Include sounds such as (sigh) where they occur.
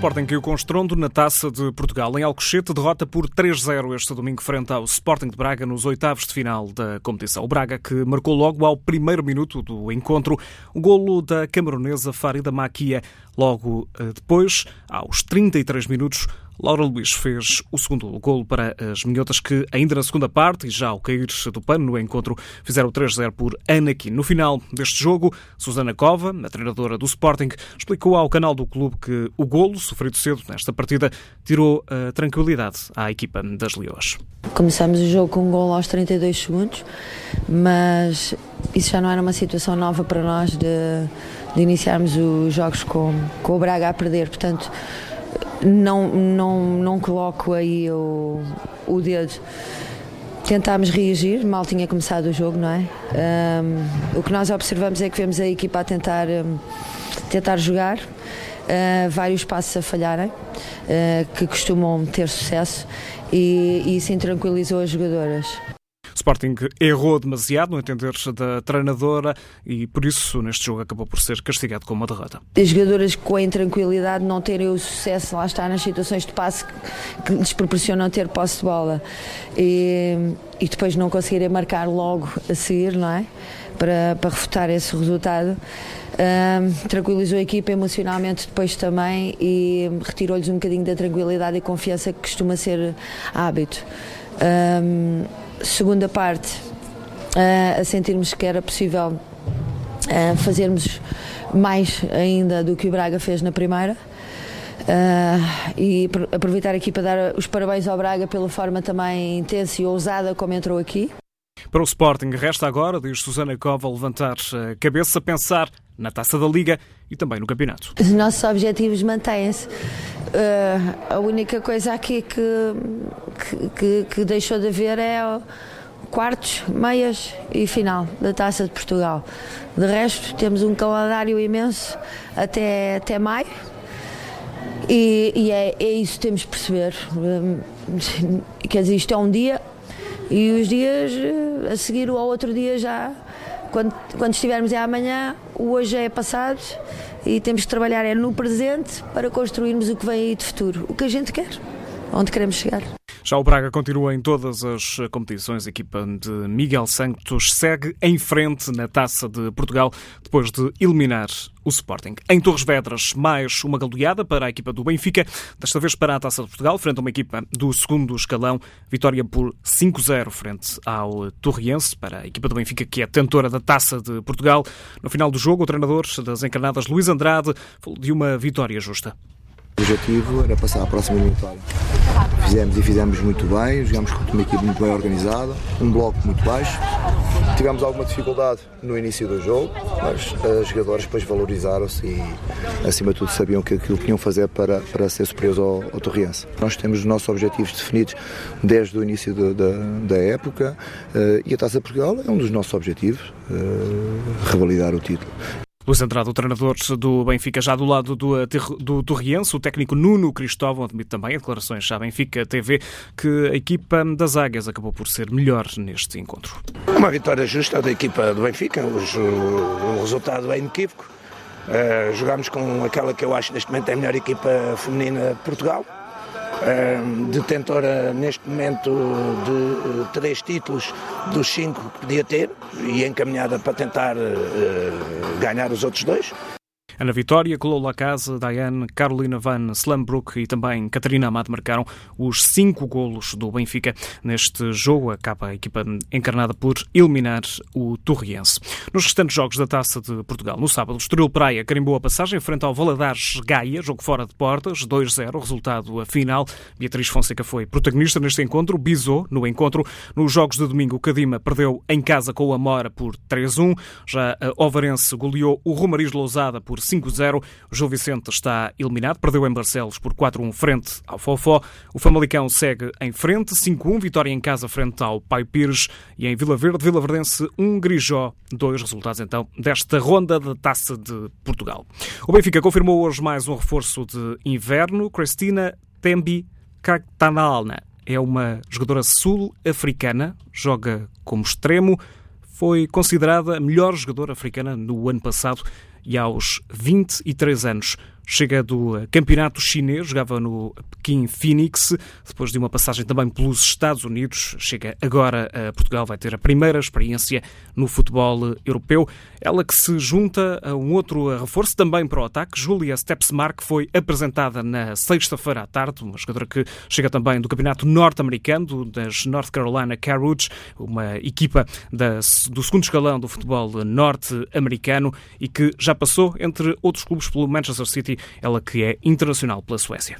Sporting caiu com estrondo na Taça de Portugal. Em Alcochete, derrota por 3-0 este domingo frente ao Sporting de Braga nos oitavos de final da competição. O Braga que marcou logo ao primeiro minuto do encontro o golo da camaronesa Farida Maquia. Logo eh, depois, aos 33 minutos, Laura Luís fez o segundo golo para as minhotas que, ainda na segunda parte, e já ao cair do pano no encontro, fizeram 3-0 por Anakin. No final deste jogo, Susana Cova, a treinadora do Sporting, explicou ao canal do clube que o golo, sofrido cedo nesta partida, tirou a tranquilidade à equipa das Leões. Começamos o jogo com um golo aos 32 segundos, mas isso já não era uma situação nova para nós de, de iniciarmos os jogos com, com o Braga a perder. Portanto, não, não, não coloco aí o, o dedo. Tentámos reagir, mal tinha começado o jogo, não é? Um, o que nós observamos é que vemos a equipa a tentar, um, tentar jogar, uh, vários passos a falharem, uh, que costumam ter sucesso, e, e isso intranquilizou as jogadoras. Sporting errou demasiado no entender da treinadora e por isso neste jogo acabou por ser castigado com uma derrota. As jogadoras com a intranquilidade não terem o sucesso, lá está nas situações de passe que lhes proporcionam ter posse de bola e, e depois não conseguirem marcar logo a seguir, não é? Para, para refutar esse resultado. Um, tranquilizou a equipa emocionalmente depois também e retirou-lhes um bocadinho da tranquilidade e confiança que costuma ser hábito. Um, segunda parte, uh, a sentirmos que era possível uh, fazermos mais ainda do que o Braga fez na primeira. Uh, e aproveitar aqui para dar os parabéns ao Braga pela forma também intensa e ousada como entrou aqui. Para o Sporting, resta agora, diz Susana Cova, levantar a cabeça, pensar na taça da Liga e também no campeonato. Os nossos objetivos mantêm-se. Uh, a única coisa aqui que, que, que, deixou de haver é quartos, meias e final da Taça de Portugal. De resto, temos um calendário imenso até, até maio. E, e é, é, isso que temos de perceber. (laughs) Quer dizer, isto é um dia e os dias a seguir ao outro dia já quando, quando estivermos é amanhã, o hoje é passado e temos que trabalhar é no presente para construirmos o que vem aí de futuro, o que a gente quer, onde queremos chegar. Já o Braga continua em todas as competições. A equipa de Miguel Santos segue em frente na Taça de Portugal depois de eliminar o Sporting. Em Torres Vedras, mais uma galeada para a equipa do Benfica, desta vez para a Taça de Portugal, frente a uma equipa do segundo escalão. Vitória por 5-0 frente ao Torriense, para a equipa do Benfica, que é tentora da Taça de Portugal. No final do jogo, o treinador das encarnadas, Luís Andrade, falou de uma vitória justa. O objetivo era passar à próxima eliminatória. Fizemos e fizemos muito bem, jogámos com uma equipe muito bem organizada, um bloco muito baixo. Tivemos alguma dificuldade no início do jogo, mas os jogadores depois valorizaram-se e, acima de tudo, sabiam que aquilo que tinham fazer para, para ser superiores ao, ao Torriense. Nós temos os nossos objetivos definidos desde o início de, de, da época uh, e a Taça Portugal é um dos nossos objetivos, uh, revalidar o título. Luís Andrade, o treinador do Benfica, já do lado do, do Torriense, o técnico Nuno Cristóvão admite também em declarações à Benfica TV que a equipa das Águias acabou por ser melhor neste encontro. Uma vitória justa da equipa do Benfica, o, resultado é inequívoco. Uh, jogámos com aquela que eu acho neste momento é a melhor equipa feminina de Portugal detentora neste momento de eh, três títulos dos cinco que podia ter e encaminhada para tentar eh, ganhar os outros dois. Ana Vitória, Clola Casa, Diane, Carolina Van Slambrook e também Catarina Amado marcaram os cinco golos do Benfica neste jogo. Acaba a equipa encarnada por eliminar o Torriense. Nos restantes jogos da Taça de Portugal, no sábado, o Estoril Praia carimbou a passagem frente ao Valadares Gaia, jogo fora de portas, 2-0, resultado final. Beatriz Fonseca foi protagonista neste encontro, bisou no encontro. Nos jogos de domingo, o Cadima perdeu em casa com o Amora por 3-1. Já a Ovarense goleou o Romariz Lousada por 5-0. O Gil Vicente está eliminado, perdeu em Barcelos por 4-1 frente ao Fofó. O Famalicão segue em frente, 5-1, vitória em casa frente ao Pai Pires. E em Vila Verde, Vila Verdense 1, Grijó, dois resultados então desta ronda da Taça de Portugal. O Benfica confirmou hoje mais um reforço de inverno. Cristina Tembi Kaktanalna é uma jogadora sul-africana, joga como extremo, foi considerada a melhor jogadora africana no ano passado e aos 23 anos chega do campeonato chinês, jogava no Pequim Phoenix, depois de uma passagem também pelos Estados Unidos, chega agora a Portugal, vai ter a primeira experiência no futebol europeu. Ela que se junta a um outro reforço também para o ataque, Julia Stepsmark, foi apresentada na sexta-feira à tarde, uma jogadora que chega também do campeonato norte-americano, das North Carolina Carrots, uma equipa da, do segundo escalão do futebol norte-americano e que já passou, entre outros clubes, pelo Manchester City, ela que é internacional pela Suécia.